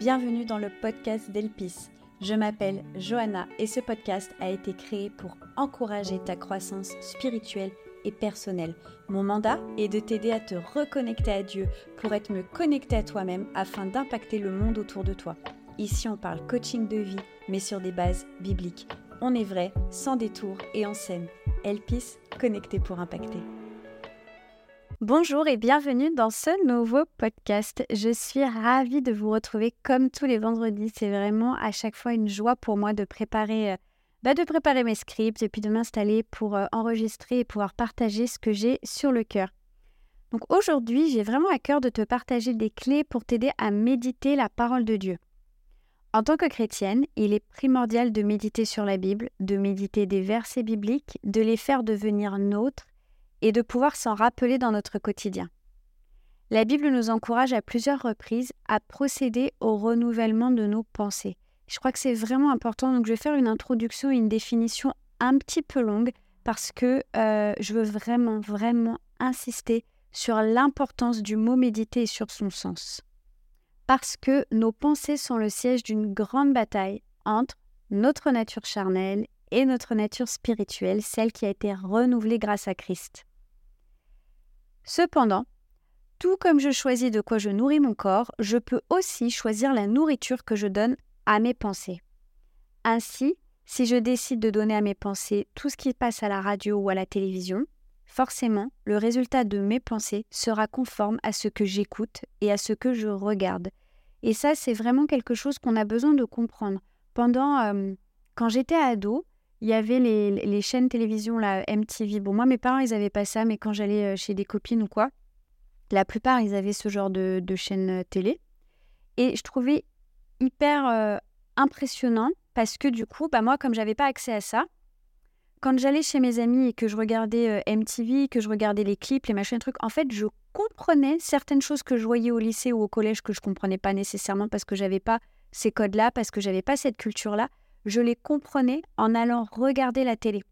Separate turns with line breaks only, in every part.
bienvenue dans le podcast d'Elpis. Je m'appelle Johanna et ce podcast a été créé pour encourager ta croissance spirituelle et personnelle. Mon mandat est de t'aider à te reconnecter à Dieu pour être mieux connecté à toi-même afin d'impacter le monde autour de toi. Ici, on parle coaching de vie, mais sur des bases bibliques. On est vrai, sans détour et on s'aime. Elpis, connecté pour impacter. Bonjour et bienvenue dans ce nouveau podcast. Je suis ravie de vous retrouver comme tous les vendredis. C'est vraiment à chaque fois une joie pour moi de préparer, euh, bah, de préparer mes scripts et puis de m'installer pour euh, enregistrer et pouvoir partager ce que j'ai sur le cœur. Donc aujourd'hui, j'ai vraiment à cœur de te partager des clés pour t'aider à méditer la parole de Dieu. En tant que chrétienne, il est primordial de méditer sur la Bible, de méditer des versets bibliques, de les faire devenir nôtres et de pouvoir s'en rappeler dans notre quotidien. La Bible nous encourage à plusieurs reprises à procéder au renouvellement de nos pensées. Je crois que c'est vraiment important, donc je vais faire une introduction et une définition un petit peu longue parce que euh, je veux vraiment, vraiment insister sur l'importance du mot méditer et sur son sens. Parce que nos pensées sont le siège d'une grande bataille entre notre nature charnelle et notre nature spirituelle, celle qui a été renouvelée grâce à Christ. Cependant, tout comme je choisis de quoi je nourris mon corps, je peux aussi choisir la nourriture que je donne à mes pensées. Ainsi, si je décide de donner à mes pensées tout ce qui passe à la radio ou à la télévision, forcément, le résultat de mes pensées sera conforme à ce que j'écoute et à ce que je regarde. Et ça, c'est vraiment quelque chose qu'on a besoin de comprendre. Pendant, euh, quand j'étais ado, il y avait les, chaînes télévision, la MTV. Bon, moi, mes parents, ils n'avaient pas ça, mais quand j'allais euh, chez des copines ou quoi, la plupart, ils avaient ce genre de, de chaîne euh, télé. Et je trouvais hyper euh, impressionnant parce que du coup, bah, moi, comme j'avais pas accès à ça, quand j'allais chez mes amis et que je regardais MTV, que je regardais les clips, les machins, trucs, en fait, je comprenais certaines choses que je voyais au lycée ou au collège que je comprenais pas nécessairement parce que j'avais pas ces codes-là, parce que j'avais pas cette culture-là je les comprenais en allant regarder la télé.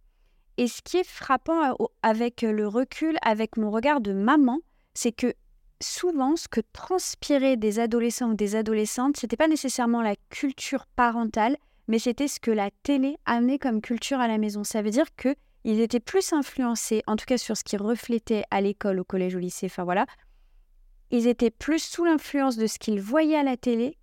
Et ce qui est frappant euh, avec le recul, avec mon regard de maman, c'est que souvent, ce que transpiraient des adolescents ou des adolescentes, c'était pas nécessairement la culture parentale, mais c'était ce que la télé amenait comme culture à la maison. Ça veut dire que ils étaient plus influencés, en tout cas sur ce qui reflétait à l'école, au collège, au lycée, enfin voilà. Ils étaient plus sous l'influence de ce qu'ils voyaient à la télé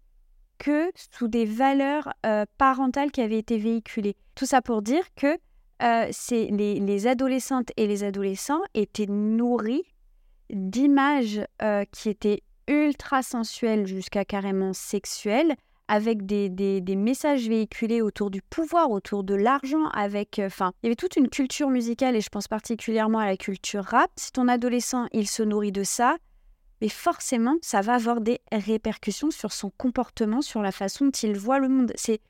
que sous des valeurs parentales qui avaient été véhiculées. Tout ça pour dire que euh, les, adolescentes et les adolescents étaient nourris d'images qui étaient ultra sensuelles jusqu'à carrément sexuelles, avec des, des, messages véhiculés autour du pouvoir, autour de l'argent, avec... Enfin, il y avait toute une culture musicale, et je pense particulièrement à la culture rap. Si ton adolescent, il se nourrit de ça, mais forcément, ça va avoir des répercussions sur son comportement, sur la façon dont il voit le monde. C'est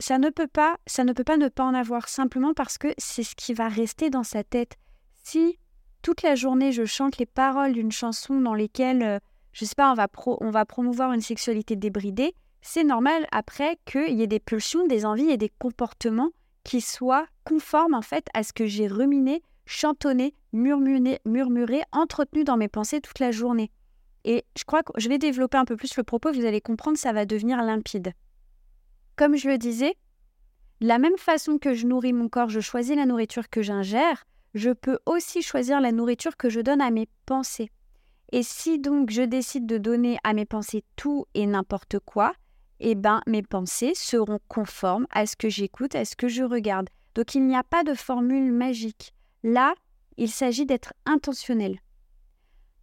ça ne peut pas, ça ne peut pas ne pas en avoir simplement parce que c'est ce qui va rester dans sa tête. Si toute la journée je chante les paroles d'une chanson dans lesquelles, euh, je sais pas, on va, on va promouvoir une sexualité débridée, c'est normal après qu'il y ait des pulsions, des envies et des comportements qui soient conformes en fait à ce que j'ai ruminé, chantonné, murmuré, murmuré, entretenu dans mes pensées toute la journée. Et je crois que je vais développer un peu plus le propos, vous allez comprendre, ça va devenir limpide. Comme je le disais, de la même façon que je nourris mon corps, je choisis la nourriture que j'ingère, je peux aussi choisir la nourriture que je donne à mes pensées. Et si donc je décide de donner à mes pensées tout et n'importe quoi, eh ben mes pensées seront conformes à ce que j'écoute, à ce que je regarde. Donc il n'y a pas de formule magique. Là, il s'agit d'être intentionnel.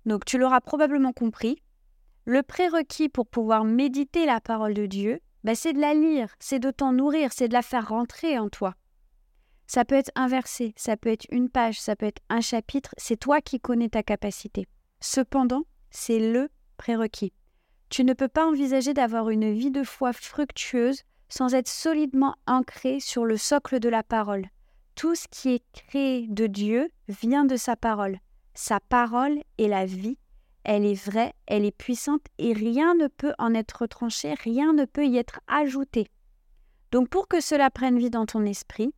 Donc tu l'auras probablement compris, le prérequis pour pouvoir méditer la parole de Dieu, bah, c'est de la lire, c'est de t'en nourrir, c'est de la faire rentrer en toi. Ça peut être un verset, ça peut être une page, ça peut être un chapitre, c'est toi qui connais ta capacité. Cependant, c'est le prérequis. Tu ne peux pas envisager d'avoir une vie de foi fructueuse sans être solidement ancré sur le socle de la parole. Tout ce qui est créé de Dieu vient de sa parole. Sa parole est la vie, elle est vraie, elle est puissante et rien ne peut en être tranché, rien ne peut y être ajouté. Donc pour que cela prenne vie dans ton esprit,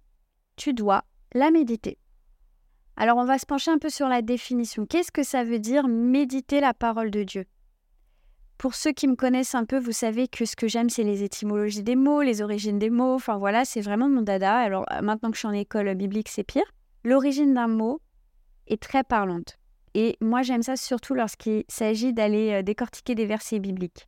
tu dois la méditer. Alors on va se pencher un peu sur la définition. Qu'est-ce que ça veut dire méditer la parole de Dieu? Pour ceux qui me connaissent un peu, vous savez que ce que j'aime, c'est les étymologies des mots, les origines des mots. Enfin voilà, c'est vraiment mon dada. Alors euh, maintenant que je suis en école biblique, c'est pire. L'origine d'un mot est très parlante. Et moi, j'aime ça surtout lorsqu'il s'agit d'aller euh, décortiquer des versets bibliques.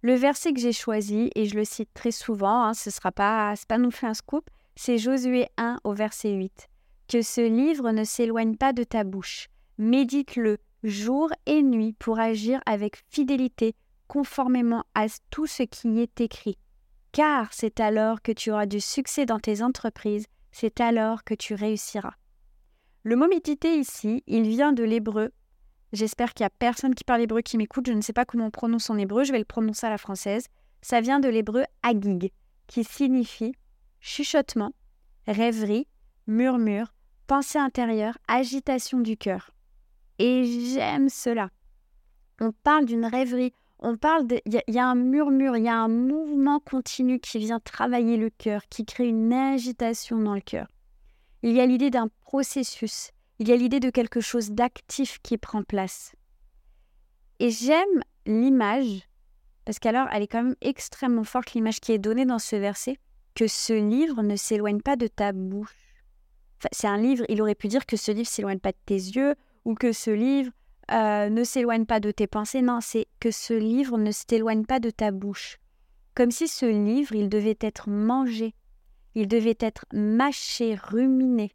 Le verset que j'ai choisi, et je le cite très souvent, hein, ce ne sera pas, pas non plus un scoop, c'est Josué 1 au verset 8. Que ce livre ne s'éloigne pas de ta bouche. Médite-le jour et nuit pour agir avec fidélité conformément à tout ce qui y est écrit. Car c'est alors que tu auras du succès dans tes entreprises, c'est alors que tu réussiras. Le mot méditer ici, il vient de l'hébreu. J'espère qu'il n'y a personne qui parle hébreu qui m'écoute, je ne sais pas comment on prononce en hébreu, je vais le prononcer à la française. Ça vient de l'hébreu agig, qui signifie chuchotement, rêverie, murmure, pensée intérieure, agitation du cœur. Et j'aime cela. On parle d'une rêverie, on parle de. Il y, a un murmure, il y a un mouvement continu qui vient travailler le cœur, qui crée une agitation dans le cœur. Il y a l'idée d'un processus, il y a l'idée de quelque chose d'actif qui prend place. Et j'aime l'image, parce qu'alors elle est quand même extrêmement forte, l'image qui est donnée dans ce verset, que ce livre ne s'éloigne pas de ta bouche. c'est un livre, il aurait pu dire que ce livre s'éloigne pas de tes yeux, ou que ce livre euh, ne s'éloigne pas de tes pensées. Non, c'est que ce livre ne s'éloigne pas de ta bouche. Comme si ce livre, il devait être mangé, il devait être mâché, ruminé.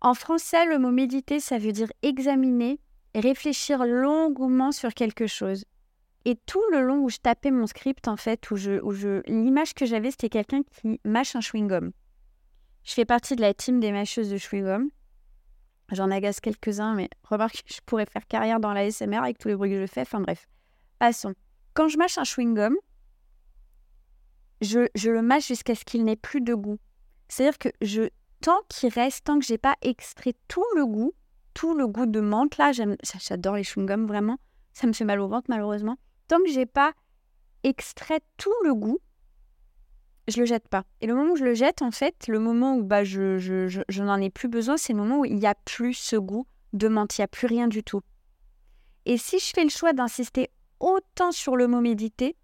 En français, le mot méditer, ça veut dire examiner, réfléchir longuement sur quelque chose. Et tout le long où je tapais mon script, en fait, où je, où je, l'image que j'avais, c'était quelqu'un qui mâche un chewing-gum. Je fais partie de la team des mâcheuses de chewing-gum. J'en agace quelques-uns, mais remarque, je pourrais faire carrière dans la SMR avec tous les bruits que je fais. Enfin bref, passons. Quand je mâche un chewing-gum, je, je, le mâche jusqu'à ce qu'il n'ait plus de goût. C'est-à-dire que je, tant qu'il reste, tant que j'ai pas extrait tout le goût, tout le goût de menthe, là, j'adore les chewing-gums, vraiment. Ça me fait mal au ventre, malheureusement. Tant que j'ai pas extrait tout le goût, je le jette pas. Et le moment où je le jette, en fait, le moment où bah, je, je, je, n'en ai plus besoin, c'est le moment où il n'y a plus ce goût de menthe, il n'y a plus rien du tout. Et si je fais le choix d'insister autant sur le mot méditer,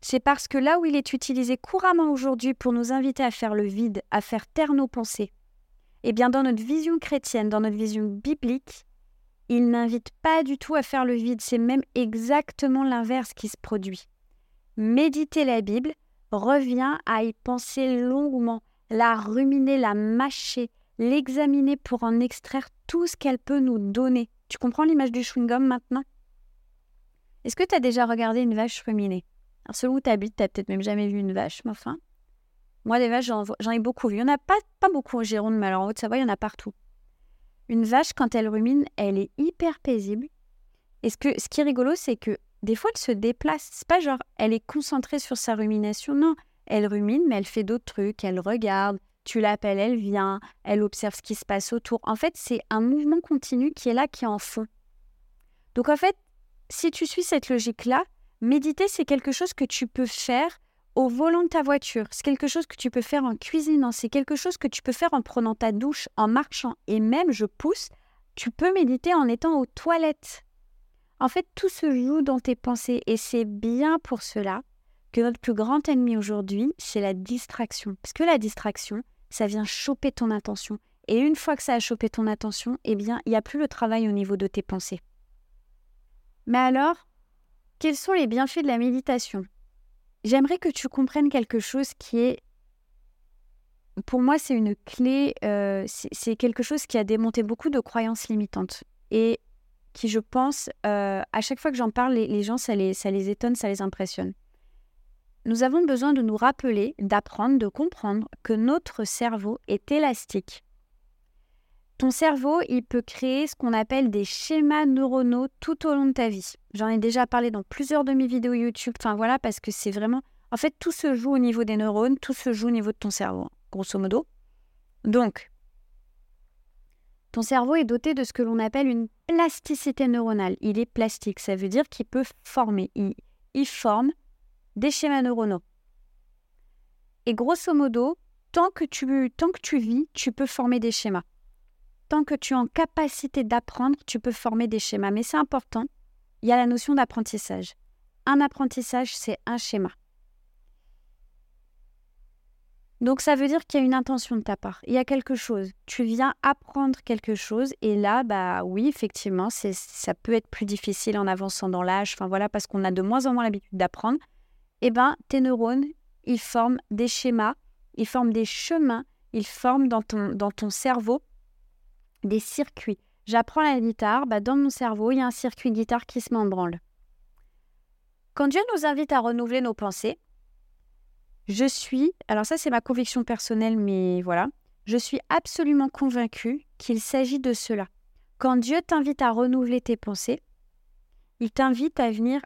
c'est parce que là où il est utilisé couramment aujourd'hui pour nous inviter à faire le vide, à faire taire nos pensées, eh bien dans notre vision chrétienne, dans notre vision biblique, il n'invite pas du tout à faire le vide, c'est même exactement l'inverse qui se produit. Méditer la Bible, Reviens à y penser longuement, la ruminer, la mâcher, l'examiner pour en extraire tout ce qu'elle peut nous donner. Tu comprends l'image du chewing-gum maintenant? Est-ce que tu as déjà regardé une vache ruminer Selon où tu habites, tu n'as peut-être même jamais vu une vache, mais enfin. Moi, des vaches, j'en ai beaucoup vu. Il n'y en a pas, pas beaucoup en Gironde, mais alors en Haute-Savoie, il y en a partout. Une vache, quand elle rumine, elle est hyper paisible. Et ce, que, ce qui est rigolo, c'est que des fois, elle se déplace. C'est pas genre, elle est concentrée sur sa rumination. Non, elle rumine, mais elle fait d'autres trucs. Elle regarde, tu l'appelles, elle vient, elle observe ce qui se passe autour. En fait, c'est un mouvement continu qui est là, qui est en fond. Donc, en fait, si tu suis cette logique-là, méditer, c'est quelque chose que tu peux faire au volant de ta voiture. C'est quelque chose que tu peux faire en cuisinant. C'est quelque chose que tu peux faire en prenant ta douche, en marchant. Et même, je pousse, tu peux méditer en étant aux toilettes. En fait, tout se joue dans tes pensées et c'est bien pour cela que notre plus grand ennemi aujourd'hui, c'est la distraction. Parce que la distraction, ça vient choper ton attention. Et une fois que ça a chopé ton attention, eh bien, il n'y a plus le travail au niveau de tes pensées. Mais alors, quels sont les bienfaits de la méditation? J'aimerais que tu comprennes quelque chose qui est, pour moi, c'est une clé, euh, c'est quelque chose qui a démonté beaucoup de croyances limitantes. Et qui, je pense, euh, à chaque fois que j'en parle, les, gens, ça les, ça les étonne, ça les impressionne. Nous avons besoin de nous rappeler, d'apprendre, de comprendre que notre cerveau est élastique. Ton cerveau, il peut créer ce qu'on appelle des schémas neuronaux tout au long de ta vie. J'en ai déjà parlé dans plusieurs de mes vidéos YouTube. Enfin voilà, parce que c'est vraiment. En fait, tout se joue au niveau des neurones, tout se joue au niveau de ton cerveau, grosso modo. Donc, ton cerveau est doté de ce que l'on appelle une plasticité neuronale. Il est plastique, ça veut dire qu'il peut former. Il, forme des schémas neuronaux. Et grosso modo, tant que, tu, tant que tu vis, tu peux former des schémas. Tant que tu es en capacité d'apprendre, tu peux former des schémas. Mais c'est important, il y a la notion d'apprentissage. un apprentissage, c'est un schéma. Donc ça veut dire qu'il y a une intention de ta part. Il y a quelque chose. Tu viens apprendre quelque chose et là, bah oui, effectivement, ça peut être plus difficile en avançant dans l'âge. Enfin voilà, parce qu'on a de moins en moins l'habitude d'apprendre. Eh ben, tes neurones, ils forment des schémas, ils forment des chemins, ils forment dans ton cerveau des circuits. J'apprends la guitare, bah dans mon cerveau, il y a un circuit guitare qui se met en branle. Quand Dieu nous invite à renouveler nos pensées, je suis, alors ça c'est ma conviction personnelle, mais voilà, je suis absolument convaincue qu'il s'agit de cela. Quand Dieu t'invite à renouveler tes pensées, il t'invite à venir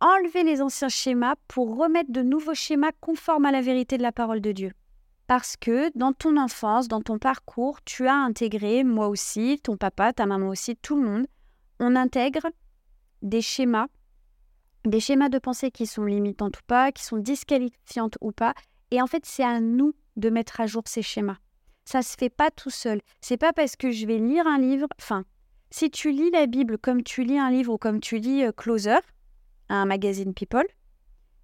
enlever les anciens schémas pour remettre de nouveaux schémas conformes à la vérité de la parole de Dieu. Parce que dans ton enfance, dans ton parcours, tu as intégré, moi aussi, ton papa, ta maman aussi, tout le monde, on intègre des schémas des schémas de pensée qui sont limitantes ou pas, qui sont disqualifiantes ou pas. Et en fait, c'est à nous de mettre à jour ces schémas. Ça se fait pas tout seul. C'est pas parce que je vais lire un livre. Enfin, si tu lis la Bible comme tu lis un livre ou comme tu lis euh, Closer, un magazine People,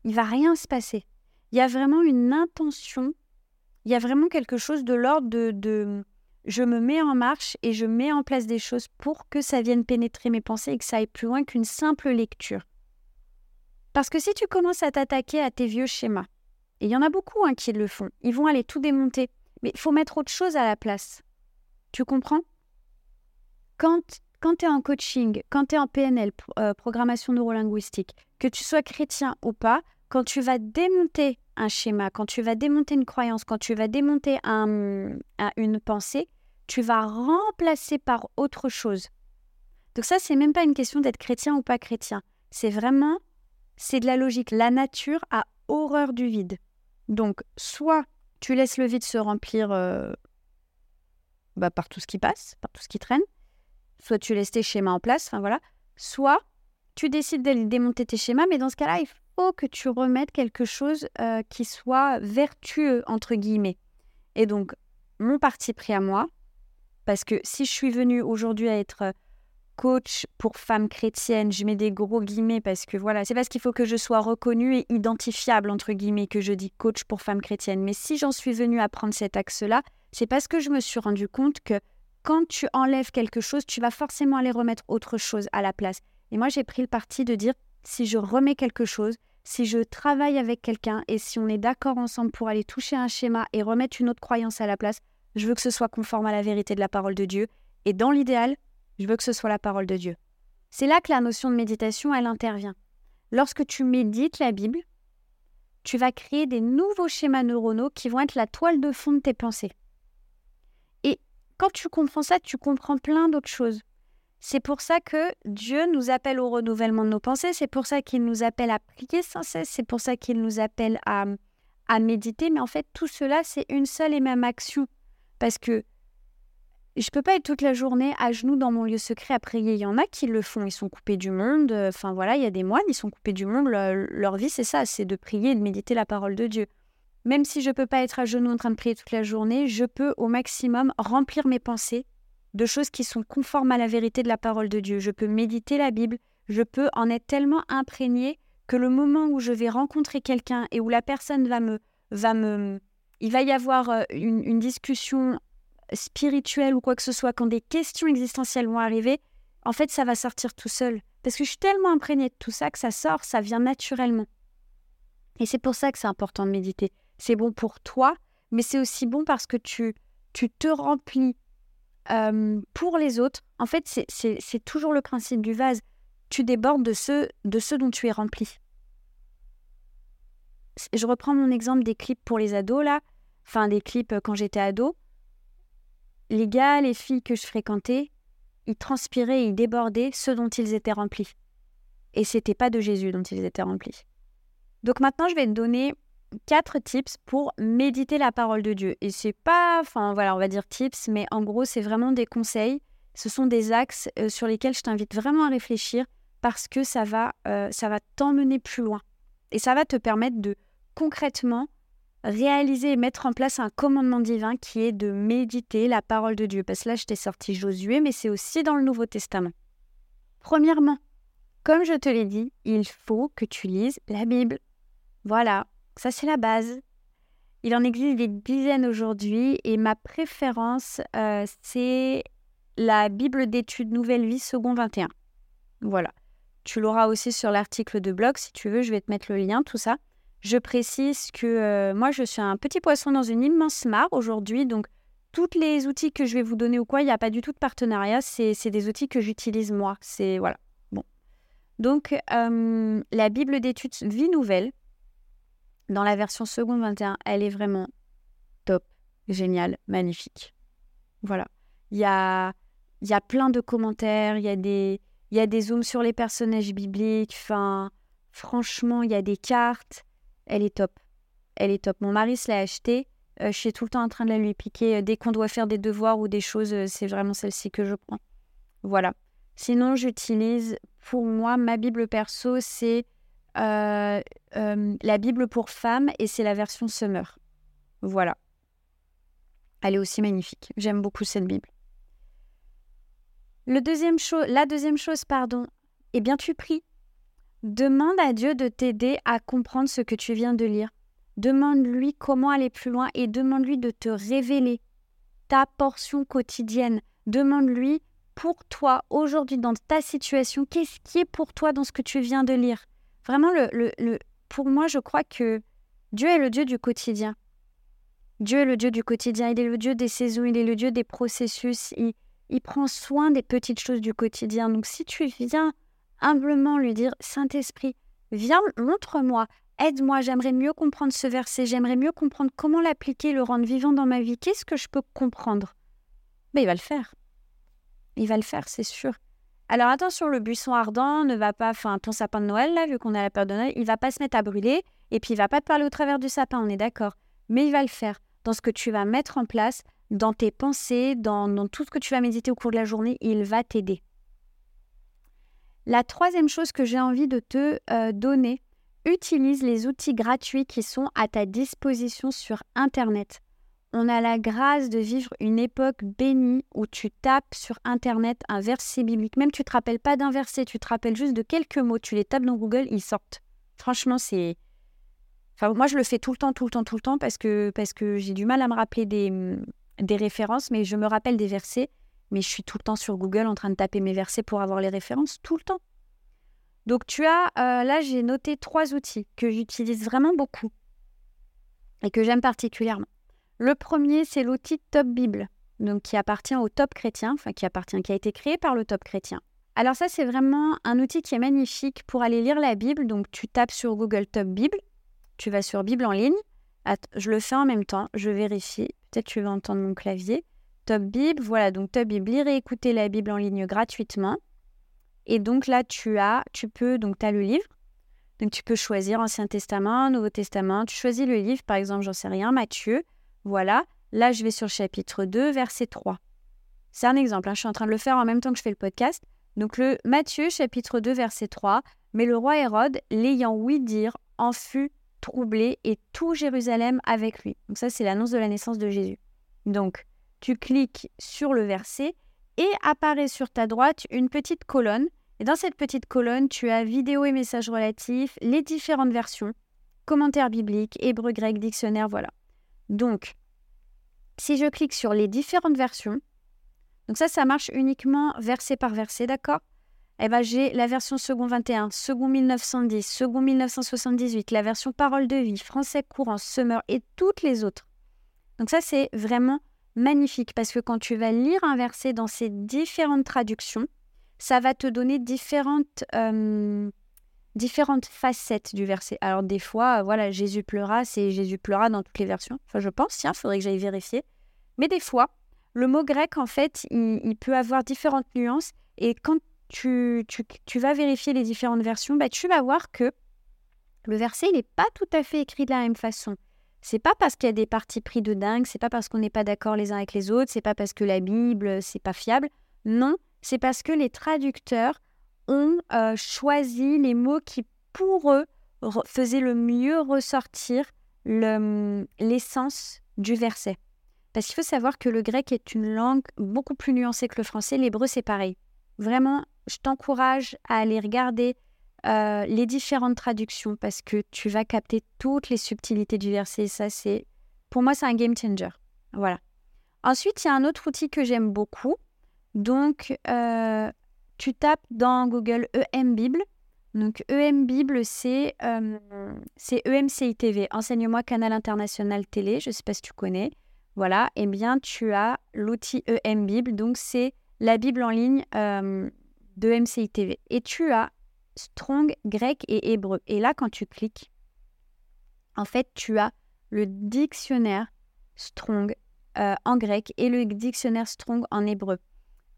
il va rien se passer. Il y a vraiment une intention. Il y a vraiment quelque chose de l'ordre de, je me mets en marche et je mets en place des choses pour que ça vienne pénétrer mes pensées et que ça aille plus loin qu'une simple lecture. Parce que si tu commences à t'attaquer à tes vieux schémas, et il y en a beaucoup hein, qui le font, ils vont aller tout démonter, mais il faut mettre autre chose à la place. Tu comprends? Quand, quand tu es en coaching, quand tu es en PNL, euh, programmation neurolinguistique, que tu sois chrétien ou pas, quand tu vas démonter un schéma, quand tu vas démonter une croyance, quand tu vas démonter une pensée, tu vas remplacer par autre chose. Donc ça, c'est même pas une question d'être chrétien ou pas chrétien. C'est vraiment c'est de la logique. La nature a horreur du vide. Donc, soit tu laisses le vide se remplir euh, bah, par tout ce qui passe, par tout ce qui traîne, soit tu laisses tes schémas en place, enfin voilà, soit tu décides de démonter tes schémas, mais dans ce cas-là, que tu remettes quelque chose qui soit vertueux, entre guillemets. Et donc, mon parti pris à moi, parce que si je suis venue aujourd'hui à être coach pour femmes chrétiennes, je mets des gros guillemets parce que voilà, c'est parce qu'il faut que je sois reconnue et identifiable entre guillemets que je dis coach pour femmes chrétiennes. Mais si j'en suis venue à prendre cet axe-là, c'est parce que je me suis rendu compte que quand tu enlèves quelque chose, tu vas forcément aller remettre autre chose à la place. Et moi, j'ai pris le parti de dire si je remets quelque chose, si je travaille avec quelqu'un et si on est d'accord ensemble pour aller toucher un schéma et remettre une autre croyance à la place, je veux que ce soit conforme à la vérité de la parole de Dieu. Et dans l'idéal, je veux que ce soit la parole de Dieu. C'est là que la notion de méditation, elle intervient. Lorsque tu médites la Bible, tu vas créer des nouveaux schémas neuronaux qui vont être la toile de fond de tes pensées. Et quand tu comprends ça, tu comprends plein d'autres choses. C'est pour ça que Dieu nous appelle au renouvellement de nos pensées, c'est pour ça qu'il nous appelle à prier sans cesse, c'est pour ça qu'il nous appelle à, méditer, mais en fait tout cela, c'est une seule et même action. Parce que je peux pas être toute la journée à genoux dans mon lieu secret à prier. Il y en a qui le font, ils sont coupés du monde. Enfin voilà, il y a des moines, ils sont coupés du monde. Leur, vie, c'est ça, c'est de prier et de méditer la parole de Dieu. Même si je peux pas être à genoux en train de prier toute la journée, je peux au maximum remplir mes pensées de choses qui sont conformes à la vérité de la parole de Dieu. Je peux méditer la Bible, je peux en être tellement imprégné que le moment où je vais rencontrer quelqu'un et où la personne va me va me il va y avoir euh, une, discussion spirituel ou quoi que ce soit, quand des questions existentielles vont arriver, en fait, ça va sortir tout seul. Parce que je suis tellement imprégnée de tout ça que ça sort, ça vient naturellement. Et c'est pour ça que c'est important de méditer. C'est bon pour toi, mais c'est aussi bon parce que tu, tu te remplis pour les autres. En fait, c'est toujours le principe du vase. Tu débordes de ce, de dont tu es rempli. Je reprends mon exemple des clips pour les ados, là. Enfin, des clips euh, quand j'étais ado les gars, les filles que je fréquentais, ils transpiraient, ils débordaient ce dont ils étaient remplis. Et c'était pas de Jésus dont ils étaient remplis. Donc maintenant, je vais te donner quatre tips pour méditer la parole de Dieu. Et c'est pas, enfin voilà, on va dire tips, mais en gros, c'est vraiment des conseils. Ce sont des axes euh, sur lesquels je t'invite vraiment à réfléchir parce que ça va, euh, ça va t'emmener plus loin. Et ça va te permettre de concrètement réaliser et mettre en place un commandement divin qui est de méditer la parole de Dieu. Parce que là, je t'ai sorti Josué, mais c'est aussi dans le Nouveau Testament. Premièrement, comme je te l'ai dit, il faut que tu lises la Bible. Voilà, ça c'est la base. Il en existe des dizaines aujourd'hui et ma préférence, euh, c'est la Bible d'études Nouvelle Vie Second 21. Voilà. Tu l'auras aussi sur l'article de blog si tu veux, je vais te mettre le lien, tout ça. Je précise que euh, moi, je suis un petit poisson dans une immense mare aujourd'hui, donc tous les outils que je vais vous donner ou quoi, il n'y a pas du tout de partenariat, c'est des outils que j'utilise moi. C'est voilà. Bon. Donc, euh, la Bible d'études Vie Nouvelle, dans la version seconde 21, elle est vraiment top, géniale, magnifique. Voilà. Il y a, y a plein de commentaires, il y, a des, y a des zooms sur les personnages bibliques. Enfin, franchement, il y a des cartes. Elle est top. Elle est top. Mon mari se l'a achetée. Euh, je suis tout le temps en train de la lui piquer. Dès qu'on doit faire des devoirs ou des choses, euh, c'est vraiment celle-ci que je prends. Voilà. Sinon, j'utilise, pour moi, ma Bible perso, c'est euh, la Bible pour femmes et c'est la version Summer. Voilà. Elle est aussi magnifique. J'aime beaucoup cette Bible. La deuxième chose, pardon, eh bien, tu pries. Demande à Dieu de t'aider à comprendre ce que tu viens de lire. Demande-lui comment aller plus loin et demande-lui de te révéler ta portion quotidienne. Demande-lui pour toi, aujourd'hui, dans ta situation, qu'est-ce qui est pour toi dans ce que tu viens de lire? Vraiment, le, le, pour moi, je crois que Dieu est le Dieu du quotidien. Dieu est le Dieu du quotidien, il est le Dieu des saisons, il est le Dieu des processus, il, il prend soin des petites choses du quotidien. Donc si tu viens humblement lui dire, Saint-Esprit, viens, montre-moi, aide-moi, j'aimerais mieux comprendre ce verset, j'aimerais mieux comprendre comment l'appliquer, le rendre vivant dans ma vie, qu'est-ce que je peux comprendre? Mais ben, il va le faire. Il va le faire, c'est sûr. Alors attention, le buisson ardent ne va pas, enfin ton sapin de Noël, là, vu qu'on a la peur de Noël, il va pas se mettre à brûler et puis il va pas te parler au travers du sapin, on est d'accord. Mais il va le faire dans ce que tu vas mettre en place, dans tes pensées, dans, tout ce que tu vas méditer au cours de la journée, il va t'aider. La troisième chose que j'ai envie de te euh, donner, utilise les outils gratuits qui sont à ta disposition sur Internet. On a la grâce de vivre une époque bénie où tu tapes sur Internet un verset biblique. Même tu ne te rappelles pas d'un verset, tu te rappelles juste de quelques mots, tu les tapes dans Google, ils sortent. Franchement, c'est, moi, je le fais tout le temps, tout le temps, tout le temps parce que, j'ai du mal à me rappeler des, des références, mais je me rappelle des versets. Mais je suis tout le temps sur Google en train de taper mes versets pour avoir les références, tout le temps. Donc, tu as, euh, là, j'ai noté trois outils que j'utilise vraiment beaucoup et que j'aime particulièrement. Le premier, c'est l'outil Top Bible, donc qui appartient au Top Chrétien, qui a été créé par le Top Chrétien. Alors ça, c'est vraiment un outil qui est magnifique pour aller lire la Bible. Donc tu tapes sur Google Top Bible tu vas sur Bible en ligne. je le fais en même temps, je vérifie. Peut-être tu vas entendre mon clavier. Top Bible, voilà, donc Top Bible, lire et écouter la Bible en ligne gratuitement. Et donc là, tu as, tu peux, donc tu as le livre. Donc tu peux choisir Ancien Testament, Nouveau Testament. Tu choisis le livre, par exemple, j'en sais rien, Matthieu. Voilà. Là, je vais sur chapitre 2, verset 3. C'est un exemple, hein. je suis en train de le faire en même temps que je fais le podcast. Donc le Matthieu, chapitre 2, verset 3. Mais le roi Hérode, l'ayant ouï dire, en fut troublé et tout Jérusalem avec lui. Donc ça, c'est l'annonce de la naissance de Jésus. Donc, tu cliques sur le verset et apparaît sur ta droite une petite colonne. Et dans cette petite colonne, tu as vidéo et messages relatifs, les différentes versions, commentaires bibliques, hébreu, grec, dictionnaire, voilà. Donc, si je clique sur les différentes versions, donc ça, ça marche uniquement verset par verset, d'accord? Eh ben, j'ai la version second 21, second 1910, second 1978, la version parole de vie, français courant, summer et toutes les autres. Donc ça, c'est vraiment magnifique parce que quand tu vas lire un verset dans ces différentes traductions, ça va te donner différentes, euh, différentes facettes du verset. Alors des fois, voilà, Jésus pleura, c'est Jésus pleura dans toutes les versions. Enfin, je pense, tiens, faudrait que j'aille vérifier. Mais des fois, le mot grec, en fait, il, peut avoir différentes nuances. Et quand tu, vas vérifier les différentes versions, bah, tu vas voir que le verset, il n'est pas tout à fait écrit de la même façon. C'est pas parce qu'il y a des parties pris de dingue, c'est pas parce qu'on n'est pas d'accord les uns avec les autres, c'est pas parce que la Bible, c'est pas fiable. Non, c'est parce que les traducteurs ont euh, choisi les mots qui, pour eux, faisaient le mieux ressortir l'essence du verset. Parce qu'il faut savoir que le grec est une langue beaucoup plus nuancée que le français, l'hébreu c'est pareil. Vraiment, je t'encourage à aller regarder euh, les différentes traductions parce que tu vas capter toutes les subtilités du verset. Ça, c'est, pour moi, c'est un game changer. Voilà. Ensuite, il y a un autre outil que j'aime beaucoup. Donc, euh, tu tapes dans Google EM Bible. Donc, EM Bible, c'est euh, EMCI TV, Enseigne-moi Canal International Télé. Je ne sais pas si tu connais. Voilà. Eh bien, tu as l'outil EM Bible. Donc, c'est la Bible en ligne euh, de MCI TV. Et tu as Strong, grec et hébreu. Et là, quand tu cliques, en fait, tu as le dictionnaire Strong euh, en grec et le dictionnaire Strong en hébreu.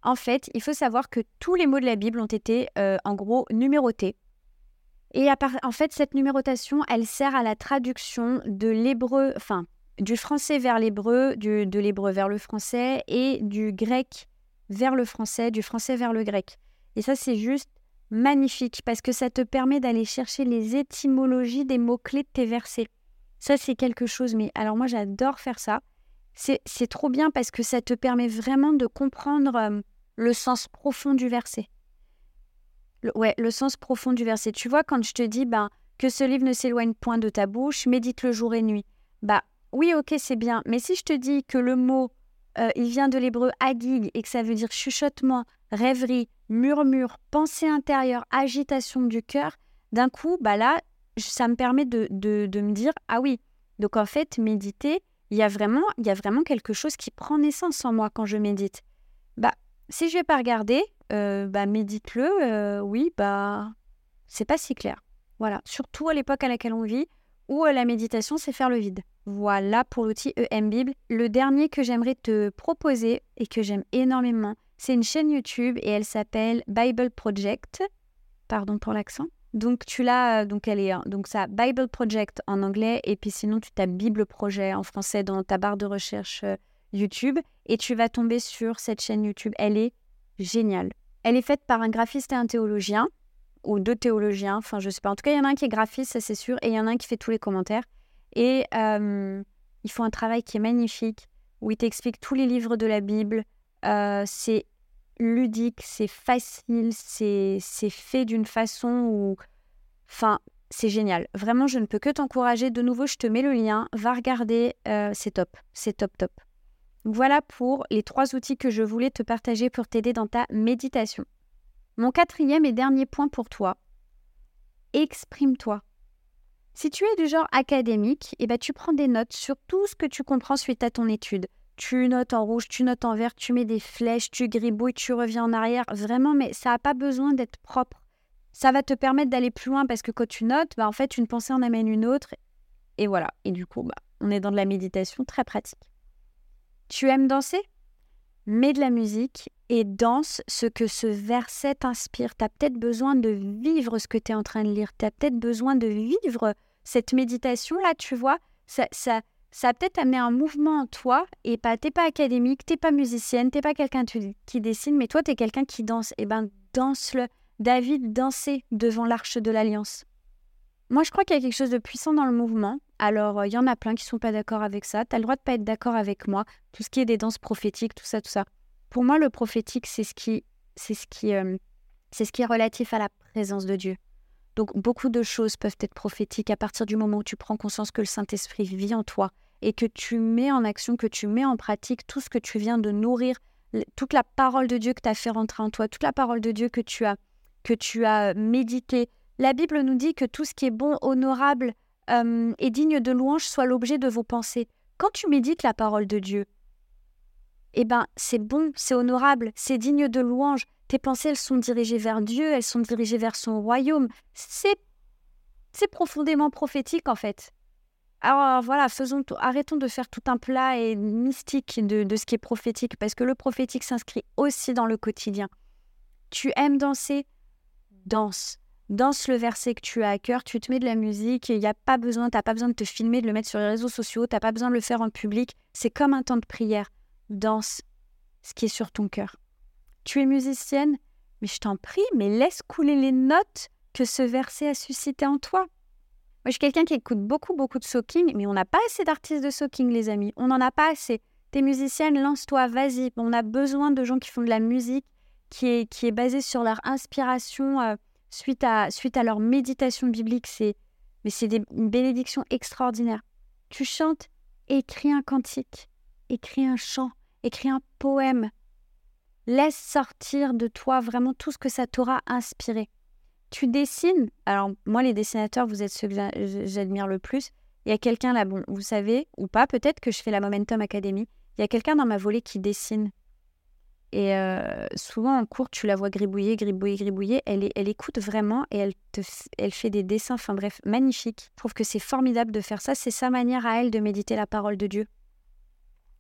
En fait, il faut savoir que tous les mots de la Bible ont été, euh, en gros, numérotés. Et en fait, cette numérotation, elle sert à la traduction de l'hébreu, enfin, du français vers l'hébreu, de l'hébreu vers le français et du grec vers le français, du français vers le grec. Et ça, c'est juste magnifique parce que ça te permet d'aller chercher les étymologies des mots-clés de tes versets. Ça, c'est quelque chose, mais alors moi, j'adore faire ça. C'est trop bien parce que ça te permet vraiment de comprendre euh, le sens profond du verset. Le, ouais, le sens profond du verset. Tu vois, quand je te dis ben, que ce livre ne s'éloigne point de ta bouche, médite le jour et nuit. Bah oui, ok, c'est bien. Mais si je te dis que le mot, euh, il vient de l'hébreu agig et que ça veut dire chuchotement, rêverie, murmure, pensée intérieure, agitation du cœur, d'un coup, bah là, ça me permet de, de, me dire ah oui, donc en fait, méditer, il y a vraiment, il y a vraiment quelque chose qui prend naissance en moi quand je médite. Bah, si je vais pas regarder, euh, bah médite-le, euh, oui, bah c'est pas si clair. Voilà, surtout à l'époque à laquelle on vit, où euh, la méditation, c'est faire le vide. Voilà pour l'outil EM Bible. Le dernier que j'aimerais te proposer et que j'aime énormément, c'est une chaîne YouTube et elle s'appelle Bible Project. Pardon pour l'accent. Donc tu l'as, donc elle est, donc ça Bible Project en anglais et puis sinon tu tapes Bible Projet en français dans ta barre de recherche euh, YouTube et tu vas tomber sur cette chaîne YouTube. Elle est géniale. Elle est faite par un graphiste et un théologien ou deux théologiens. Enfin je sais pas. En tout cas il y en a un qui est graphiste, ça c'est sûr, et il y en a un qui fait tous les commentaires. Et euh, ils font un travail qui est magnifique où ils t'expliquent tous les livres de la Bible, euh, c'est ludique, c'est facile, c'est fait d'une façon où... Enfin, c'est génial. Vraiment, je ne peux que t'encourager. De nouveau, je te mets le lien. Va regarder. Euh, c'est top. C'est top, top. Voilà pour les trois outils que je voulais te partager pour t'aider dans ta méditation. Mon quatrième et dernier point pour toi. Exprime-toi. Si tu es du genre académique, eh ben, tu prends des notes sur tout ce que tu comprends suite à ton étude tu notes en rouge, tu notes en vert, tu mets des flèches, tu gribouilles, tu reviens en arrière. Vraiment, mais ça n'a pas besoin d'être propre. Ça va te permettre d'aller plus loin parce que quand tu notes, bah, en fait, une pensée en amène une autre. Et voilà. Et du coup, bah, on est dans de la méditation très pratique. Tu aimes danser? Mets de la musique et danse ce que ce verset t'inspire. Tu as peut-être besoin de vivre ce que tu es en train de lire. Tu as peut-être besoin de vivre cette méditation-là, tu vois? Ça, ça, ça a peut-être amené un mouvement en toi et pas t'es pas académique, t'es pas musicienne, t'es pas quelqu'un qui dessine, mais toi t'es quelqu'un qui danse. Eh ben danse-le. David dansait devant l'arche de l'alliance. Moi je crois qu'il y a quelque chose de puissant dans le mouvement. Alors il y en a plein qui sont pas d'accord avec ça. T'as le droit de pas être d'accord avec moi. Tout ce qui est des danses prophétiques, tout ça, tout ça. Pour moi le prophétique c'est ce qui, c'est ce qui, euh, c'est ce qui est relatif à la présence de Dieu. Donc beaucoup de choses peuvent être prophétiques à partir du moment où tu prends conscience que le Saint-Esprit vit en toi et que tu mets en action, que tu mets en pratique tout ce que tu viens de nourrir, toute la parole de Dieu que tu as fait rentrer en toi, toute la parole de Dieu que tu as que tu as médité. La Bible nous dit que tout ce qui est bon, honorable euh, et digne de louange soit l'objet de vos pensées. Quand tu médites la parole de Dieu, eh ben c'est bon, c'est honorable, c'est digne de louange. Tes pensées, elles sont dirigées vers Dieu, elles sont dirigées vers son royaume. C'est, profondément prophétique en fait. Alors voilà, faisons arrêtons de faire tout un plat et mystique de, de ce qui est prophétique, parce que le prophétique s'inscrit aussi dans le quotidien. Tu aimes danser? Danse. Danse le verset que tu as à cœur, tu te mets de la musique, il n'y a pas besoin, tu n'as pas besoin de te filmer, de le mettre sur les réseaux sociaux, tu n'as pas besoin de le faire en public, c'est comme un temps de prière. Danse ce qui est sur ton cœur tu es musicienne, mais je t'en prie, mais laisse couler les notes que ce verset a suscité en toi. Moi, je suis quelqu'un qui écoute beaucoup, beaucoup de soaking, mais on n'a pas assez d'artistes de soaking, les amis. On n'en a pas assez. T'es musicienne, lance-toi, vas-y. On a besoin de gens qui font de la musique, qui est, qui est basée sur leur inspiration euh, suite, à, suite à leur méditation biblique. C'est, mais c'est une bénédiction extraordinaire. Tu chantes, écris un cantique, écris un chant, écris un poème. Laisse sortir de toi vraiment tout ce que ça t'aura inspiré. Tu dessines. Alors, moi, les dessinateurs, vous êtes ceux que j'admire le plus. Il y a quelqu'un là, bon, vous savez, ou pas, peut-être que je fais la Momentum Academy. Il y a quelqu'un dans ma volée qui dessine. Et euh, souvent en cours, tu la vois gribouiller, gribouiller, gribouiller. Elle, écoute vraiment et elle, te, elle fait des dessins, enfin bref, magnifiques. Je trouve que c'est formidable de faire ça. C'est sa manière à elle de méditer la parole de Dieu.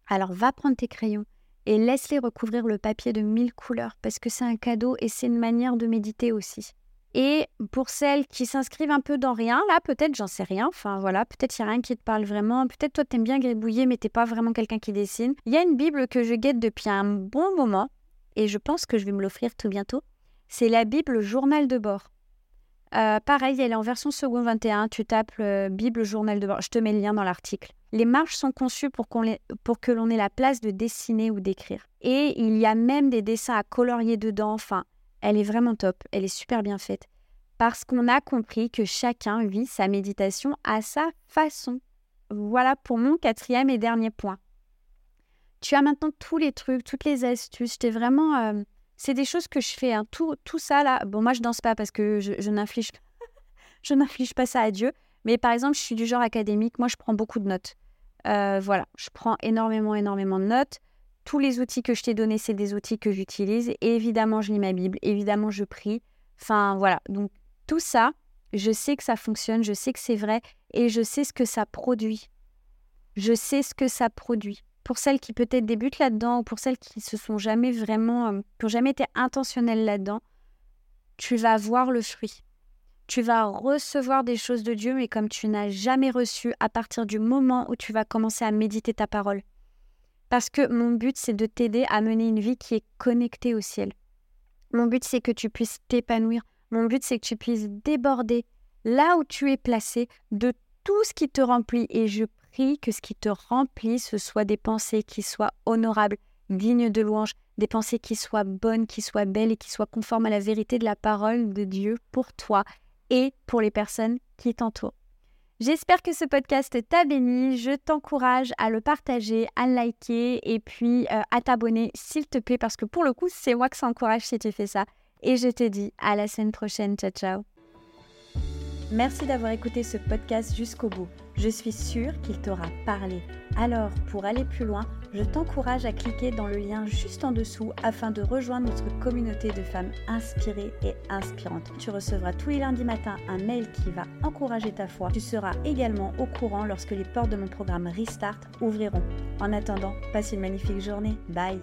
Alors va prendre tes crayons et laisse-les recouvrir le papier de mille couleurs parce que c'est un cadeau et c'est une manière de méditer aussi. Et pour celles qui s'inscrivent un peu dans rien, là, peut-être, j'en sais rien. Enfin, voilà, peut-être il n'y a rien qui te parle vraiment. Peut-être toi, t'aimes bien gribouiller, mais t'es pas vraiment quelqu'un qui dessine. Il y a une Bible que je guette depuis un bon moment, et je pense que je vais me l'offrir tout bientôt. C'est la Bible Journal de bord. Euh, pareil, elle est en version second 21. Tu tapes euh, Bible Journal de bord. Je te mets le lien dans l'article. Les marges sont conçues pour, qu'on pour que l'on ait la place de dessiner ou d'écrire. Et il y a même des dessins à colorier dedans. Enfin, elle est vraiment top, elle est super bien faite. Parce qu'on a compris que chacun vit sa méditation à sa façon. Voilà pour mon quatrième et dernier point. Tu as maintenant tous les trucs, toutes les astuces. J'étais vraiment. Euh, c'est des choses que je fais. Hein. Tout, tout ça là. Bon, moi je danse pas parce que je, je n'inflige, je n'inflige pas ça à Dieu. Mais par exemple, je suis du genre académique. Moi, je prends beaucoup de notes. Euh, voilà, je prends énormément, énormément de notes tous les outils que je t'ai donnés, c'est des outils que j'utilise. Et évidemment, je lis ma Bible, évidemment, je prie. Enfin, voilà. Donc, tout ça, je sais que ça fonctionne, je sais que c'est vrai et je sais ce que ça produit. Je sais ce que ça produit. Pour celles qui peut-être débutent là-dedans ou pour celles qui se sont jamais vraiment, euh, qui n'ont jamais été intentionnelles là-dedans, tu vas voir le fruit. Tu vas recevoir des choses de Dieu, mais comme tu n'as jamais reçu à partir du moment où tu vas commencer à méditer ta parole. Parce que mon but, c'est de t'aider à mener une vie qui est connectée au ciel. Mon but, c'est que tu puisses t'épanouir. Mon but, c'est que tu puisses déborder là où tu es placé de tout ce qui te remplit. Et je que ce qui te remplit, ce soit des pensées qui soient honorables, dignes de louange, des pensées qui soient bonnes, qui soient belles et qui soient conformes à la vérité de la parole de Dieu pour toi et pour les personnes qui t'entourent. J'espère que ce podcast t'a béni. Je t'encourage à le partager, à le liker et puis euh, à t'abonner s'il te plaît parce que pour le coup, c'est moi que ça encourage si tu fais ça. Et je te dis à la semaine prochaine. Ciao, ciao. Merci d'avoir écouté ce podcast jusqu'au bout. Je suis sûre qu'il t'aura parlé. Alors, pour aller plus loin, je t'encourage à cliquer dans le lien juste en dessous afin de rejoindre notre communauté de femmes inspirées et inspirantes. Tu recevras tous les lundis matins un mail qui va encourager ta foi. Tu seras également au courant lorsque les portes de mon programme Restart ouvriront. En attendant, passe une magnifique journée. Bye